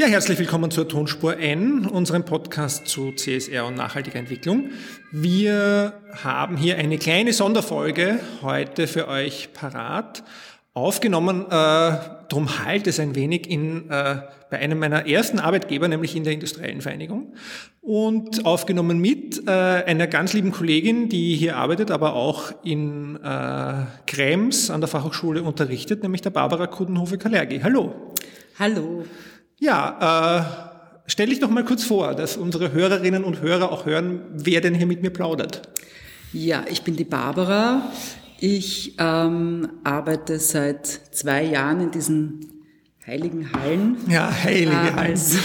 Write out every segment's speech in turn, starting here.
Ja, herzlich willkommen zur Tonspur N, unserem Podcast zu CSR und nachhaltiger Entwicklung. Wir haben hier eine kleine Sonderfolge heute für euch parat. Aufgenommen, äh, drum halt es ein wenig in, äh, bei einem meiner ersten Arbeitgeber, nämlich in der Industriellen Vereinigung. Und aufgenommen mit äh, einer ganz lieben Kollegin, die hier arbeitet, aber auch in äh, Krems an der Fachhochschule unterrichtet, nämlich der Barbara Kudenhofe-Kalergi. Hallo. Hallo. Ja, äh, stell dich doch mal kurz vor, dass unsere Hörerinnen und Hörer auch hören, wer denn hier mit mir plaudert. Ja, ich bin die Barbara. Ich ähm, arbeite seit zwei Jahren in diesen heiligen Hallen. Ja, heilige äh, Hallen. Als,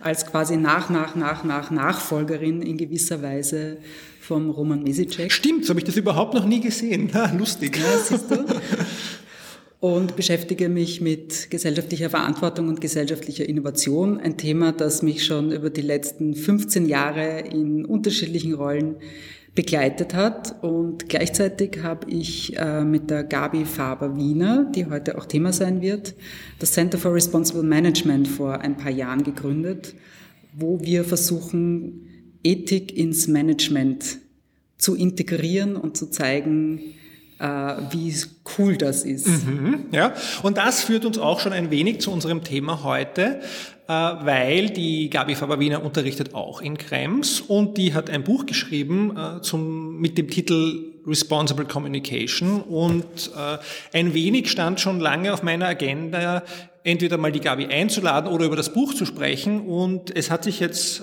als quasi nach, nach, nach, nach Nachfolgerin in gewisser Weise vom Roman Mesicek. Stimmt, so habe ich das überhaupt noch nie gesehen. Ha, lustig. Ja, siehst du? Und beschäftige mich mit gesellschaftlicher Verantwortung und gesellschaftlicher Innovation. Ein Thema, das mich schon über die letzten 15 Jahre in unterschiedlichen Rollen begleitet hat. Und gleichzeitig habe ich äh, mit der Gabi Faber-Wiener, die heute auch Thema sein wird, das Center for Responsible Management vor ein paar Jahren gegründet, wo wir versuchen, Ethik ins Management zu integrieren und zu zeigen, wie cool das ist. Mhm, ja, und das führt uns auch schon ein wenig zu unserem Thema heute, äh, weil die Gabi Faber-Wiener unterrichtet auch in Krems und die hat ein Buch geschrieben äh, zum, mit dem Titel Responsible Communication und ein wenig stand schon lange auf meiner Agenda, entweder mal die Gabi einzuladen oder über das Buch zu sprechen und es hat sich jetzt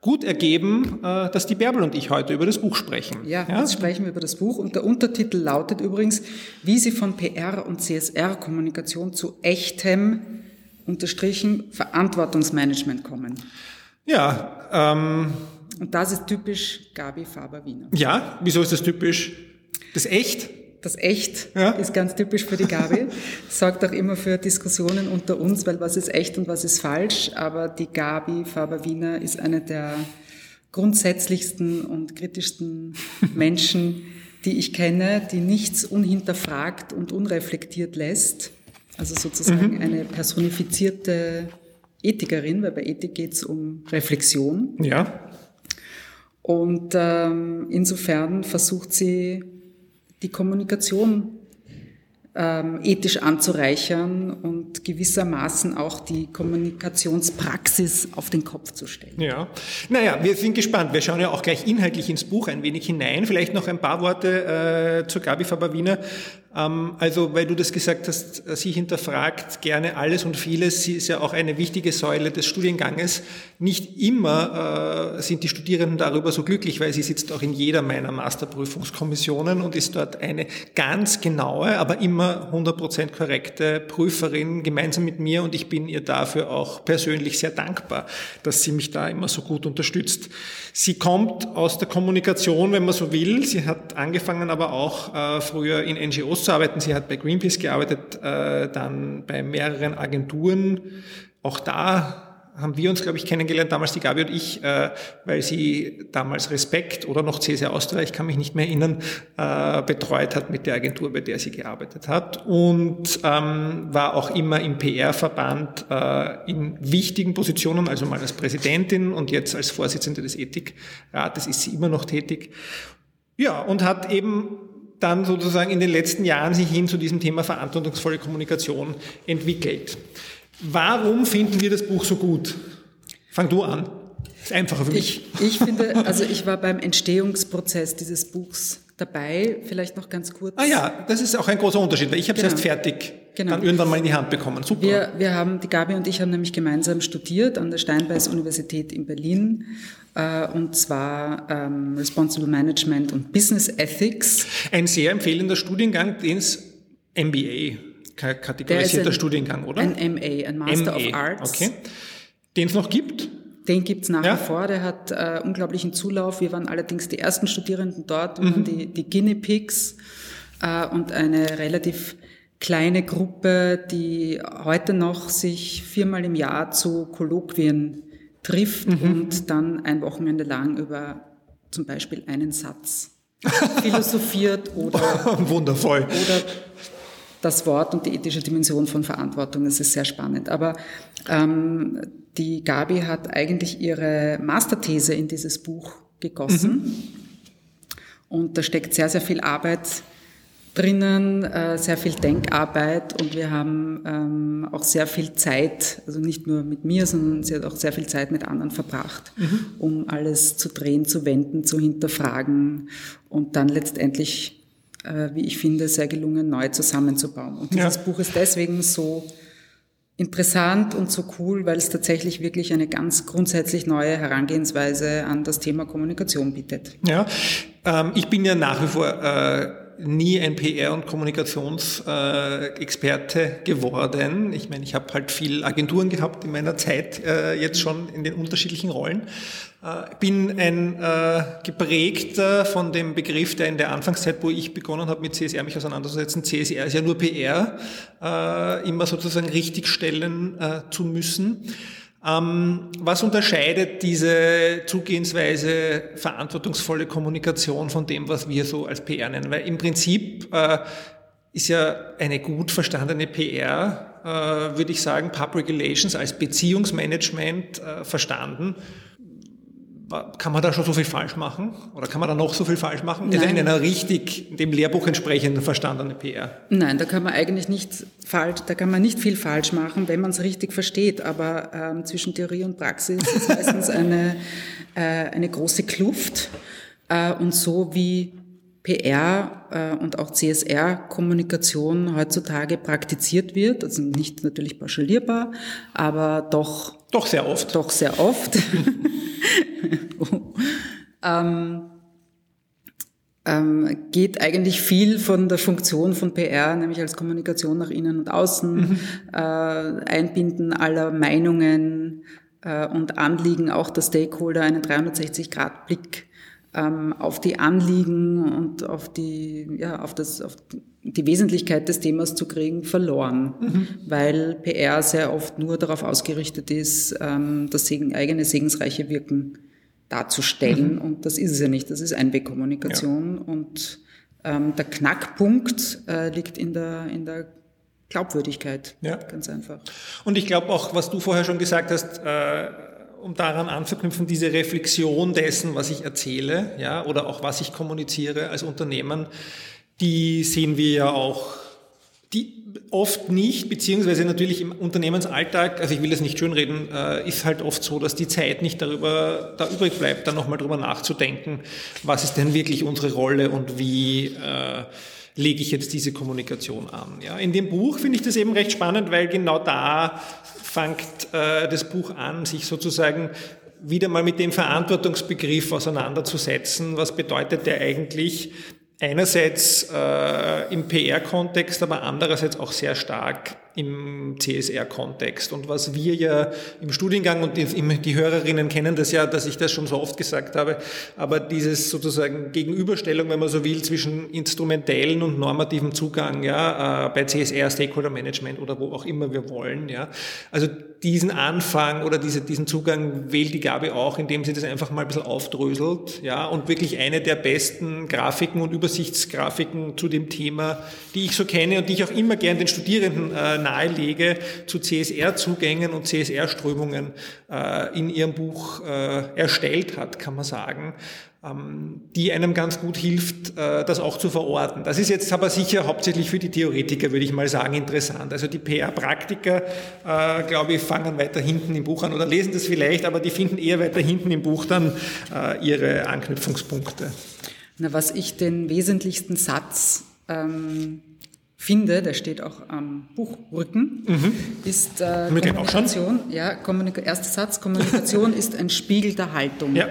gut ergeben, äh, dass die Bärbel und ich heute über das Buch sprechen. Ja, ja, jetzt sprechen wir über das Buch und der Untertitel lautet übrigens, wie Sie von PR und CSR-Kommunikation zu echtem, unterstrichen, Verantwortungsmanagement kommen. Ja, ähm, und das ist typisch Gabi Faber-Wiener. Ja, wieso ist das typisch? Das echt? Das echt ja. ist ganz typisch für die Gabi. Sorgt auch immer für Diskussionen unter uns, weil was ist echt und was ist falsch. Aber die Gabi Faber-Wiener ist eine der grundsätzlichsten und kritischsten Menschen, die ich kenne, die nichts unhinterfragt und unreflektiert lässt. Also sozusagen mhm. eine personifizierte Ethikerin, weil bei Ethik geht es um Reflexion. Ja. Und ähm, insofern versucht sie die Kommunikation ähm, ethisch anzureichern und gewissermaßen auch die Kommunikationspraxis auf den Kopf zu stellen. Ja, naja, wir sind gespannt. Wir schauen ja auch gleich inhaltlich ins Buch ein wenig hinein. Vielleicht noch ein paar Worte äh, zur Gabi Faber-Wiener. Ähm, also, weil du das gesagt hast, äh, sie hinterfragt gerne alles und vieles. Sie ist ja auch eine wichtige Säule des Studienganges. Nicht immer äh, sind die Studierenden darüber so glücklich, weil sie sitzt auch in jeder meiner Masterprüfungskommissionen und ist dort eine ganz genaue, aber immer 100% korrekte Prüferin gemeinsam mit mir und ich bin ihr dafür auch persönlich sehr dankbar, dass sie mich da immer so gut unterstützt. Sie kommt aus der Kommunikation, wenn man so will. Sie hat angefangen aber auch äh, früher in NGOs NGOs zu arbeiten. Sie hat bei Greenpeace gearbeitet, äh, dann bei mehreren Agenturen. Auch da haben wir uns, glaube ich, kennengelernt, damals die Gabi und ich, äh, weil sie damals Respekt oder noch CSR Austria, ich kann mich nicht mehr erinnern, äh, betreut hat mit der Agentur, bei der sie gearbeitet hat und ähm, war auch immer im PR-Verband äh, in wichtigen Positionen, also mal als Präsidentin und jetzt als Vorsitzende des Ethikrates ist sie immer noch tätig. Ja, und hat eben dann sozusagen in den letzten Jahren sich hin zu diesem Thema verantwortungsvolle Kommunikation entwickelt. Warum finden wir das Buch so gut? Fang du an. ist einfacher für mich. Ich, ich finde, also ich war beim Entstehungsprozess dieses Buchs dabei. Vielleicht noch ganz kurz. Ah ja, das ist auch ein großer Unterschied, weil ich habe es genau. erst fertig genau. dann irgendwann mal in die Hand bekommen. Super. Wir, wir haben, die Gabi und ich haben nämlich gemeinsam studiert an der Steinbeis Universität in Berlin äh, und zwar ähm, Responsible Management und Business Ethics. Ein sehr empfehlender Studiengang, den es MBA kategorisierter Studiengang, oder? Ein MA, ein Master MA. of Arts. Okay. Den es noch gibt? Den gibt's nach ja. wie vor, der hat äh, unglaublichen Zulauf. Wir waren allerdings die ersten Studierenden dort, mhm. die, die Guinea Pigs äh, und eine relativ kleine Gruppe, die heute noch sich viermal im Jahr zu Kolloquien trifft mhm. und dann ein Wochenende lang über zum Beispiel einen Satz philosophiert oder wundervoll oder das Wort und die ethische Dimension von Verantwortung. Das ist sehr spannend. Aber ähm, die Gabi hat eigentlich ihre Masterthese in dieses Buch gegossen. Mhm. Und da steckt sehr, sehr viel Arbeit drinnen, äh, sehr viel Denkarbeit und wir haben ähm, auch sehr viel Zeit, also nicht nur mit mir, sondern sie hat auch sehr viel Zeit mit anderen verbracht, mhm. um alles zu drehen, zu wenden, zu hinterfragen und dann letztendlich, wie ich finde, sehr gelungen, neu zusammenzubauen. Und dieses ja. Buch ist deswegen so interessant und so cool, weil es tatsächlich wirklich eine ganz grundsätzlich neue Herangehensweise an das Thema Kommunikation bietet. Ja, ähm, ich bin ja nach wie vor äh, nie ein PR- und Kommunikationsexperte äh, geworden. Ich meine, ich habe halt viel Agenturen gehabt in meiner Zeit, äh, jetzt schon in den unterschiedlichen Rollen. Äh, bin ein äh, geprägter von dem Begriff, der in der Anfangszeit, wo ich begonnen habe, mit CSR mich auseinanderzusetzen, CSR ist ja nur PR, äh, immer sozusagen richtigstellen äh, zu müssen. Ähm, was unterscheidet diese Zugehensweise verantwortungsvolle Kommunikation von dem, was wir so als PR nennen? Weil im Prinzip äh, ist ja eine gut verstandene PR, äh, würde ich sagen, Public Relations als Beziehungsmanagement äh, verstanden kann man da schon so viel falsch machen? Oder kann man da noch so viel falsch machen? Nein. in einer richtig dem Lehrbuch entsprechenden verstandene PR? Nein, da kann man eigentlich nicht falsch, da kann man nicht viel falsch machen, wenn man es richtig versteht. Aber ähm, zwischen Theorie und Praxis ist meistens eine, äh, eine große Kluft. Äh, und so wie PR äh, und auch CSR-Kommunikation heutzutage praktiziert wird, also nicht natürlich pauschalierbar, aber doch doch sehr oft. Doch sehr oft. ähm, ähm, geht eigentlich viel von der Funktion von PR, nämlich als Kommunikation nach innen und außen, mhm. äh, Einbinden aller Meinungen äh, und Anliegen auch der Stakeholder, einen 360-Grad-Blick ähm, auf die Anliegen und auf die, ja, auf das, auf die Wesentlichkeit des Themas zu kriegen, verloren, mhm. weil PR sehr oft nur darauf ausgerichtet ist, ähm, das Segen, eigene segensreiche Wirken darzustellen. Mhm. Und das ist es ja nicht. Das ist Einwegkommunikation. Ja. Und ähm, der Knackpunkt äh, liegt in der, in der Glaubwürdigkeit. Ja. Ganz einfach. Und ich glaube auch, was du vorher schon gesagt hast, äh, um daran anzuknüpfen, diese Reflexion dessen, was ich erzähle, ja, oder auch was ich kommuniziere als Unternehmen, die sehen wir ja auch, die oft nicht, beziehungsweise natürlich im Unternehmensalltag, also ich will das nicht schönreden, äh, ist halt oft so, dass die Zeit nicht darüber da übrig bleibt, dann nochmal drüber nachzudenken, was ist denn wirklich unsere Rolle und wie äh, lege ich jetzt diese Kommunikation an. Ja, in dem Buch finde ich das eben recht spannend, weil genau da fängt äh, das Buch an, sich sozusagen wieder mal mit dem Verantwortungsbegriff auseinanderzusetzen. Was bedeutet der eigentlich? Einerseits äh, im PR-Kontext, aber andererseits auch sehr stark im CSR-Kontext. Und was wir ja im Studiengang und die, Hörerinnen kennen das ja, dass ich das schon so oft gesagt habe, aber dieses sozusagen Gegenüberstellung, wenn man so will, zwischen instrumentellen und normativen Zugang, ja, äh, bei CSR, Stakeholder Management oder wo auch immer wir wollen, ja. Also diesen Anfang oder diese, diesen Zugang wählt die Gabe auch, indem sie das einfach mal ein bisschen aufdröselt, ja, und wirklich eine der besten Grafiken und Übersichtsgrafiken zu dem Thema, die ich so kenne und die ich auch immer gern den Studierenden äh, nahelege, zu CSR-Zugängen und CSR-Strömungen äh, in ihrem Buch äh, erstellt hat, kann man sagen, ähm, die einem ganz gut hilft, äh, das auch zu verorten. Das ist jetzt aber sicher hauptsächlich für die Theoretiker, würde ich mal sagen, interessant. Also die PR-Praktiker, äh, glaube ich, fangen weiter hinten im Buch an oder lesen das vielleicht, aber die finden eher weiter hinten im Buch dann äh, ihre Anknüpfungspunkte. Na, was ich den wesentlichsten Satz ähm, finde, der steht auch am Buchrücken, mhm. ist äh, Kommunikation. Ja, Kommunika erster Satz, Kommunikation ist ein Spiegel der Haltung. Ja.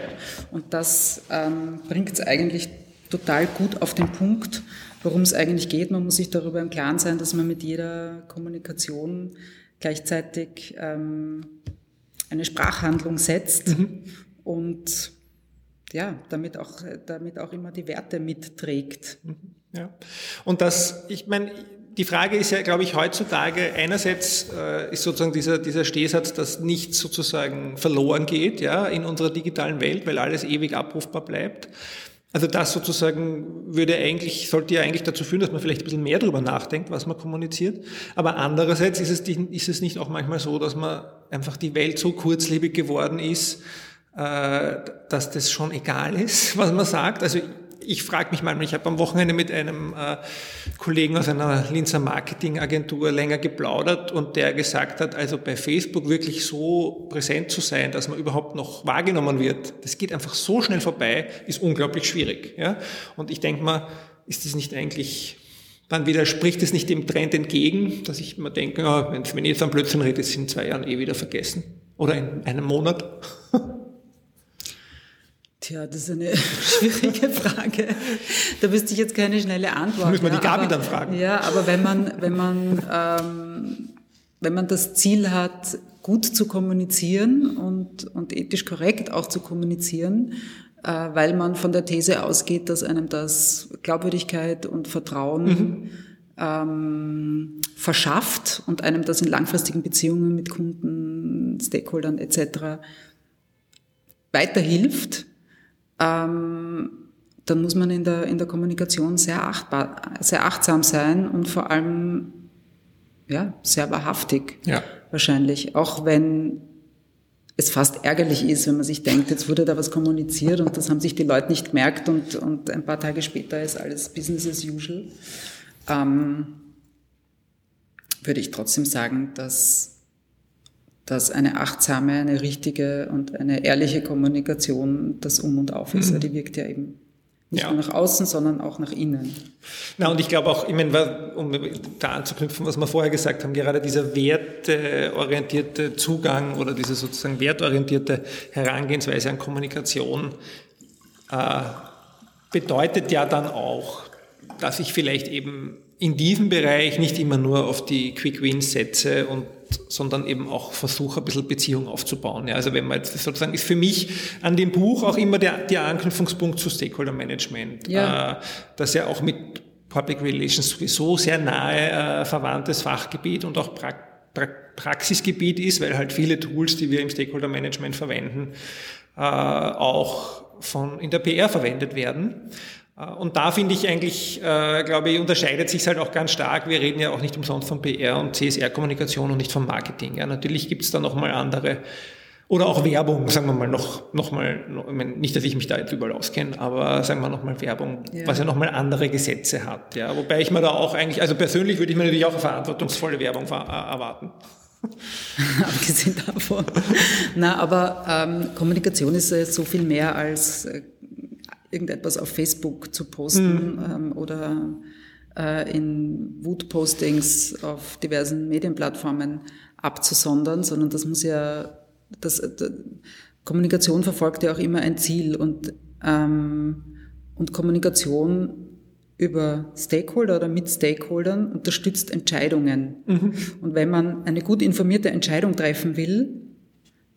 Und das ähm, bringt es eigentlich total gut auf den Punkt, worum es eigentlich geht. Man muss sich darüber im Klaren sein, dass man mit jeder Kommunikation gleichzeitig ähm, eine Sprachhandlung setzt mhm. und ja, damit auch, damit auch immer die Werte mitträgt. Mhm. Ja. Und das, ich meine, die Frage ist ja, glaube ich, heutzutage, einerseits äh, ist sozusagen dieser, dieser Stehsatz, dass nichts sozusagen verloren geht ja, in unserer digitalen Welt, weil alles ewig abrufbar bleibt. Also das sozusagen würde eigentlich, sollte ja eigentlich dazu führen, dass man vielleicht ein bisschen mehr darüber nachdenkt, was man kommuniziert. Aber andererseits ist es, ist es nicht auch manchmal so, dass man einfach die Welt so kurzlebig geworden ist, äh, dass das schon egal ist, was man sagt. Also ich frage mich mal, ich habe am Wochenende mit einem äh, Kollegen aus einer Linzer Marketingagentur länger geplaudert und der gesagt hat, also bei Facebook wirklich so präsent zu sein, dass man überhaupt noch wahrgenommen wird, das geht einfach so schnell vorbei, ist unglaublich schwierig. Ja? Und ich denke mal, ist das nicht eigentlich dann widerspricht es nicht dem Trend entgegen, dass ich mir denke, ja, wenn ich jetzt am Blödsinn rede, ist es in zwei Jahren eh wieder vergessen. Oder in einem Monat. Tja, das ist eine schwierige Frage. Da wüsste ich jetzt keine schnelle Antwort. Müssen wir die Gabi aber, dann fragen. Ja, aber wenn man, wenn man, ähm, wenn man das Ziel hat, gut zu kommunizieren und, und ethisch korrekt auch zu kommunizieren, äh, weil man von der These ausgeht, dass einem das Glaubwürdigkeit und Vertrauen mhm. ähm, verschafft und einem das in langfristigen Beziehungen mit Kunden, Stakeholdern etc. weiterhilft, ähm, dann muss man in der, in der Kommunikation sehr, achtbar, sehr achtsam sein und vor allem ja, sehr wahrhaftig ja. wahrscheinlich. Auch wenn es fast ärgerlich ist, wenn man sich denkt, jetzt wurde da was kommuniziert und das haben sich die Leute nicht gemerkt und, und ein paar Tage später ist alles Business as usual. Ähm, würde ich trotzdem sagen, dass dass eine achtsame, eine richtige und eine ehrliche Kommunikation das Um und Auf ist. Mhm. Die wirkt ja eben nicht ja. nur nach außen, sondern auch nach innen. Na, und ich glaube auch, ich meine, um da anzuknüpfen, was wir vorher gesagt haben, gerade dieser wertorientierte Zugang oder diese sozusagen wertorientierte Herangehensweise an Kommunikation äh, bedeutet ja dann auch, dass ich vielleicht eben in diesem Bereich nicht immer nur auf die Quick Wins setze und sondern eben auch versuche, ein bisschen Beziehung aufzubauen. Ja, also wenn man jetzt sozusagen ist für mich an dem Buch auch immer der, der Anknüpfungspunkt zu Stakeholder Management, ja. äh, das ja auch mit Public Relations sowieso sehr nahe äh, verwandtes Fachgebiet und auch pra pra Praxisgebiet ist, weil halt viele Tools, die wir im Stakeholder Management verwenden, äh, auch von in der PR verwendet werden. Äh, und da finde ich eigentlich, äh, glaube ich, unterscheidet sich halt auch ganz stark. Wir reden ja auch nicht umsonst von PR und CSR-Kommunikation und nicht vom Marketing. Ja, natürlich gibt es da nochmal andere oder auch Werbung, sagen wir mal noch, noch mal, noch, nicht, dass ich mich da jetzt überall auskenne, aber sagen wir nochmal Werbung, ja. was ja nochmal andere Gesetze hat. Ja, wobei ich mir da auch eigentlich, also persönlich würde ich mir natürlich auch eine verantwortungsvolle Werbung äh, erwarten. Abgesehen davon. Na, aber ähm, Kommunikation ist äh, so viel mehr als äh, irgendetwas auf Facebook zu posten mhm. ähm, oder äh, in Wut-Postings auf diversen Medienplattformen abzusondern, sondern das muss ja, das, das Kommunikation verfolgt ja auch immer ein Ziel und, ähm, und Kommunikation über Stakeholder oder mit Stakeholdern unterstützt Entscheidungen. Mhm. Und wenn man eine gut informierte Entscheidung treffen will,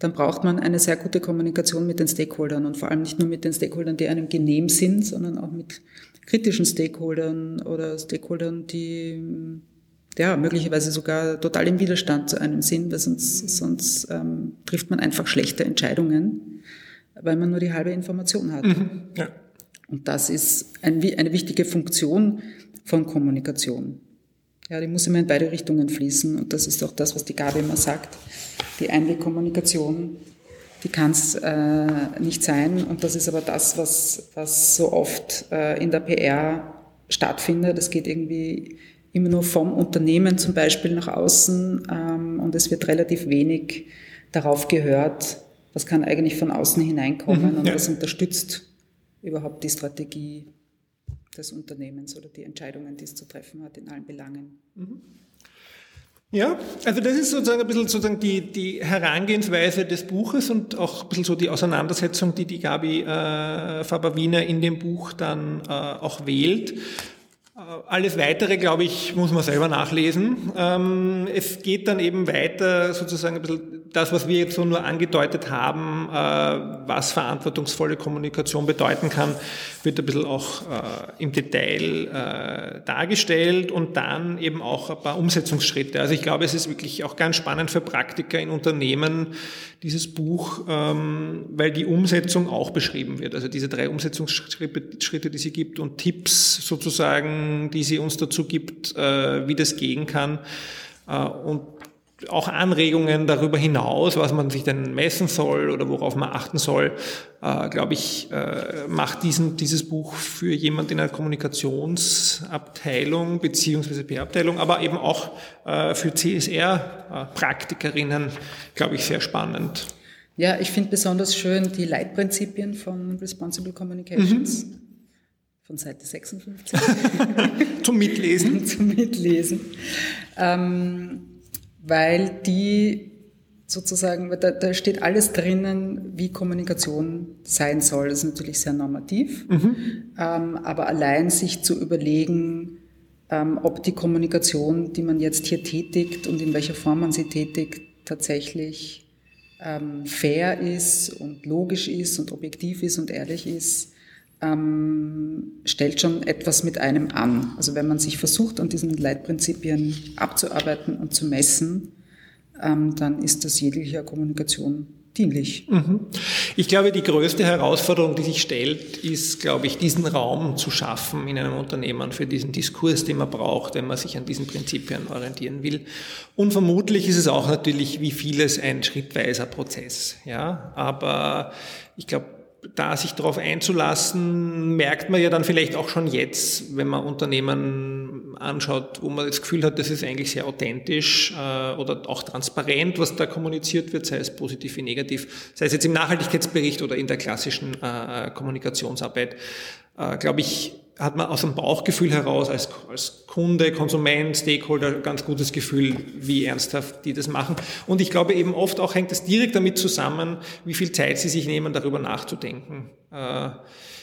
dann braucht man eine sehr gute Kommunikation mit den Stakeholdern und vor allem nicht nur mit den Stakeholdern, die einem genehm sind, sondern auch mit kritischen Stakeholdern oder Stakeholdern, die ja möglicherweise sogar total im Widerstand zu einem sind, weil sonst, sonst ähm, trifft man einfach schlechte Entscheidungen, weil man nur die halbe Information hat. Mhm, ja. Und das ist ein, eine wichtige Funktion von Kommunikation. Ja, die muss immer in beide Richtungen fließen und das ist auch das, was die Gabi immer sagt die Einwegkommunikation, die kann es äh, nicht sein. Und das ist aber das, was, was so oft äh, in der PR stattfindet. Es geht irgendwie immer nur vom Unternehmen zum Beispiel nach außen ähm, und es wird relativ wenig darauf gehört, was kann eigentlich von außen hineinkommen mhm, und ja. was unterstützt überhaupt die Strategie des Unternehmens oder die Entscheidungen, die es zu treffen hat in allen Belangen. Mhm. Ja, also das ist sozusagen ein bisschen sozusagen die, die Herangehensweise des Buches und auch ein bisschen so die Auseinandersetzung, die die Gabi äh, Faber-Wiener in dem Buch dann äh, auch wählt. Äh, alles Weitere, glaube ich, muss man selber nachlesen. Ähm, es geht dann eben weiter sozusagen ein bisschen das, was wir jetzt so nur angedeutet haben, äh, was verantwortungsvolle Kommunikation bedeuten kann, wird ein bisschen auch äh, im Detail dargestellt und dann eben auch ein paar Umsetzungsschritte. Also ich glaube, es ist wirklich auch ganz spannend für Praktiker in Unternehmen, dieses Buch, ähm, weil die Umsetzung auch beschrieben wird. Also diese drei Umsetzungsschritte, die sie gibt und Tipps sozusagen, die sie uns dazu gibt, äh, wie das gehen kann. Äh, und auch Anregungen darüber hinaus, was man sich denn messen soll oder worauf man achten soll, äh, glaube ich, äh, macht diesen, dieses Buch für jemand in einer Kommunikationsabteilung beziehungsweise PR-Abteilung, aber eben auch äh, für CSR-Praktikerinnen, glaube ich, sehr spannend. Ja, ich finde besonders schön die Leitprinzipien von Responsible Communications. Mhm. Von Seite 56. Zum Mitlesen. Zum Mitlesen. Ähm, weil die sozusagen, da, da steht alles drinnen, wie Kommunikation sein soll. Das ist natürlich sehr normativ, mhm. ähm, aber allein sich zu überlegen, ähm, ob die Kommunikation, die man jetzt hier tätigt und in welcher Form man sie tätigt, tatsächlich ähm, fair ist und logisch ist und objektiv ist und ehrlich ist, ähm, stellt schon etwas mit einem an. Also wenn man sich versucht, an diesen Leitprinzipien abzuarbeiten und zu messen, ähm, dann ist das jeglicher Kommunikation dienlich. Mhm. Ich glaube, die größte Herausforderung, die sich stellt, ist, glaube ich, diesen Raum zu schaffen in einem Unternehmen für diesen Diskurs, den man braucht, wenn man sich an diesen Prinzipien orientieren will. Und vermutlich ist es auch natürlich wie vieles ein schrittweiser Prozess. Ja, aber ich glaube, da sich darauf einzulassen, merkt man ja dann vielleicht auch schon jetzt, wenn man Unternehmen anschaut, wo man das Gefühl hat, das ist eigentlich sehr authentisch äh, oder auch transparent, was da kommuniziert wird, sei es positiv wie negativ, sei es jetzt im Nachhaltigkeitsbericht oder in der klassischen äh, Kommunikationsarbeit, äh, glaube ich, hat man aus dem Bauchgefühl heraus als, als Kunde, Konsument, Stakeholder ganz gutes Gefühl, wie ernsthaft die das machen. Und ich glaube eben oft auch hängt es direkt damit zusammen, wie viel Zeit sie sich nehmen, darüber nachzudenken. Äh,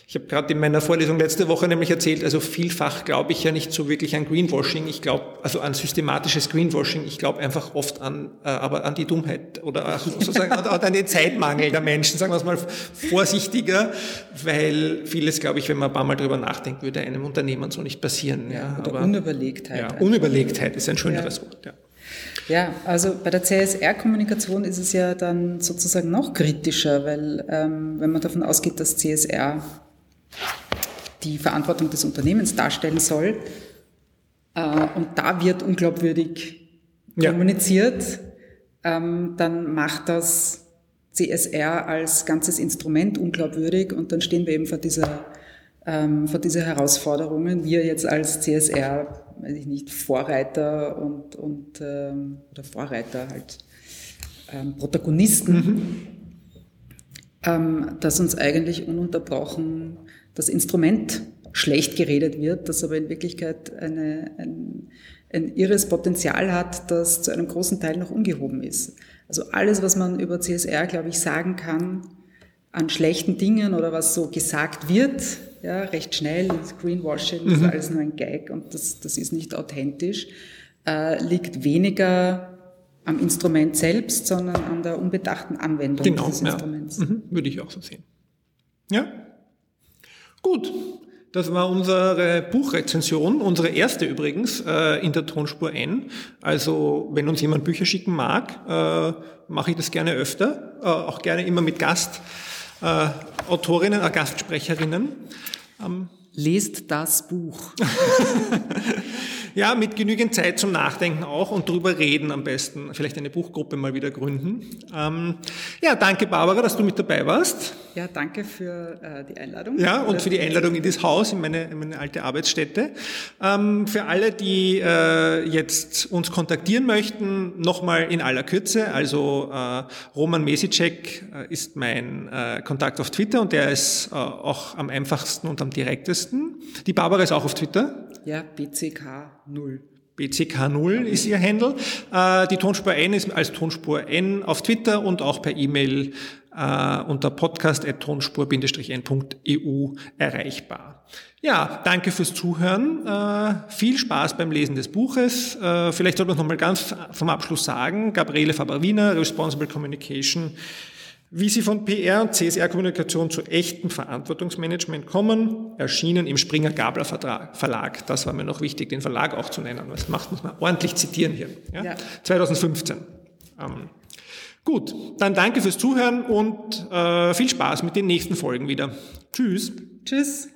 ich habe gerade in meiner Vorlesung letzte Woche nämlich erzählt, also vielfach glaube ich ja nicht so wirklich an Greenwashing. Ich glaube, also an systematisches Greenwashing. Ich glaube einfach oft an, äh, aber an die Dummheit oder sozusagen an den Zeitmangel der Menschen, sagen wir es mal vorsichtiger, weil vieles, glaube ich, wenn man ein paar Mal drüber nachdenkt, würde einem Unternehmen so nicht passieren. Ja, oder aber, Unüberlegtheit. Ja, Unüberlegtheit ist ein schöneres ja. Wort. Ja. Ja, also bei der CSR-Kommunikation ist es ja dann sozusagen noch kritischer, weil ähm, wenn man davon ausgeht, dass CSR die Verantwortung des Unternehmens darstellen soll. Äh, und da wird unglaubwürdig ja. kommuniziert, ähm, dann macht das CSR als ganzes Instrument unglaubwürdig und dann stehen wir eben vor dieser, ähm, vor dieser Herausforderungen. Wir jetzt als CSR, weiß ich nicht, Vorreiter und, und ähm, oder Vorreiter halt, ähm, Protagonisten, mhm. ähm, dass uns eigentlich ununterbrochen das Instrument schlecht geredet wird, das aber in Wirklichkeit eine, ein, ein irres Potenzial hat, das zu einem großen Teil noch ungehoben ist. Also alles, was man über CSR, glaube ich, sagen kann, an schlechten Dingen oder was so gesagt wird, ja, recht schnell, Greenwashing mhm. ist alles nur ein Gag und das, das ist nicht authentisch, äh, liegt weniger am Instrument selbst, sondern an der unbedachten Anwendung genau, dieses Instruments. Ja. Mhm, würde ich auch so sehen. Ja, Gut, das war unsere Buchrezension, unsere erste übrigens äh, in der Tonspur N. Also wenn uns jemand Bücher schicken mag, äh, mache ich das gerne öfter, äh, auch gerne immer mit Gastautorinnen, äh, Gastsprecherinnen. Lest das Buch. Ja, mit genügend Zeit zum Nachdenken auch und drüber reden am besten. Vielleicht eine Buchgruppe mal wieder gründen. Ähm, ja, danke Barbara, dass du mit dabei warst. Ja, danke für äh, die Einladung. Ja, und für die Einladung in das Haus, in meine, in meine alte Arbeitsstätte. Ähm, für alle, die äh, jetzt uns kontaktieren möchten, nochmal in aller Kürze. Also äh, Roman Mesicek äh, ist mein äh, Kontakt auf Twitter und der ist äh, auch am einfachsten und am direktesten. Die Barbara ist auch auf Twitter. Ja, BCK0. BCK0 ist ihr Handle. Äh, die Tonspur N ist als Tonspur N auf Twitter und auch per E-Mail äh, unter podcast.tonspur-n.eu erreichbar. Ja, danke fürs Zuhören. Äh, viel Spaß beim Lesen des Buches. Vielleicht sollte man noch mal ganz vom Abschluss sagen, Gabriele Faber-Wiener, Responsible Communication, wie sie von PR und CSR-Kommunikation zu echtem Verantwortungsmanagement kommen, erschienen im Springer-Gabler Verlag. Das war mir noch wichtig, den Verlag auch zu nennen. Das macht, muss man ordentlich zitieren hier. Ja? Ja. 2015. Ähm, gut, dann danke fürs Zuhören und äh, viel Spaß mit den nächsten Folgen wieder. Tschüss. Tschüss.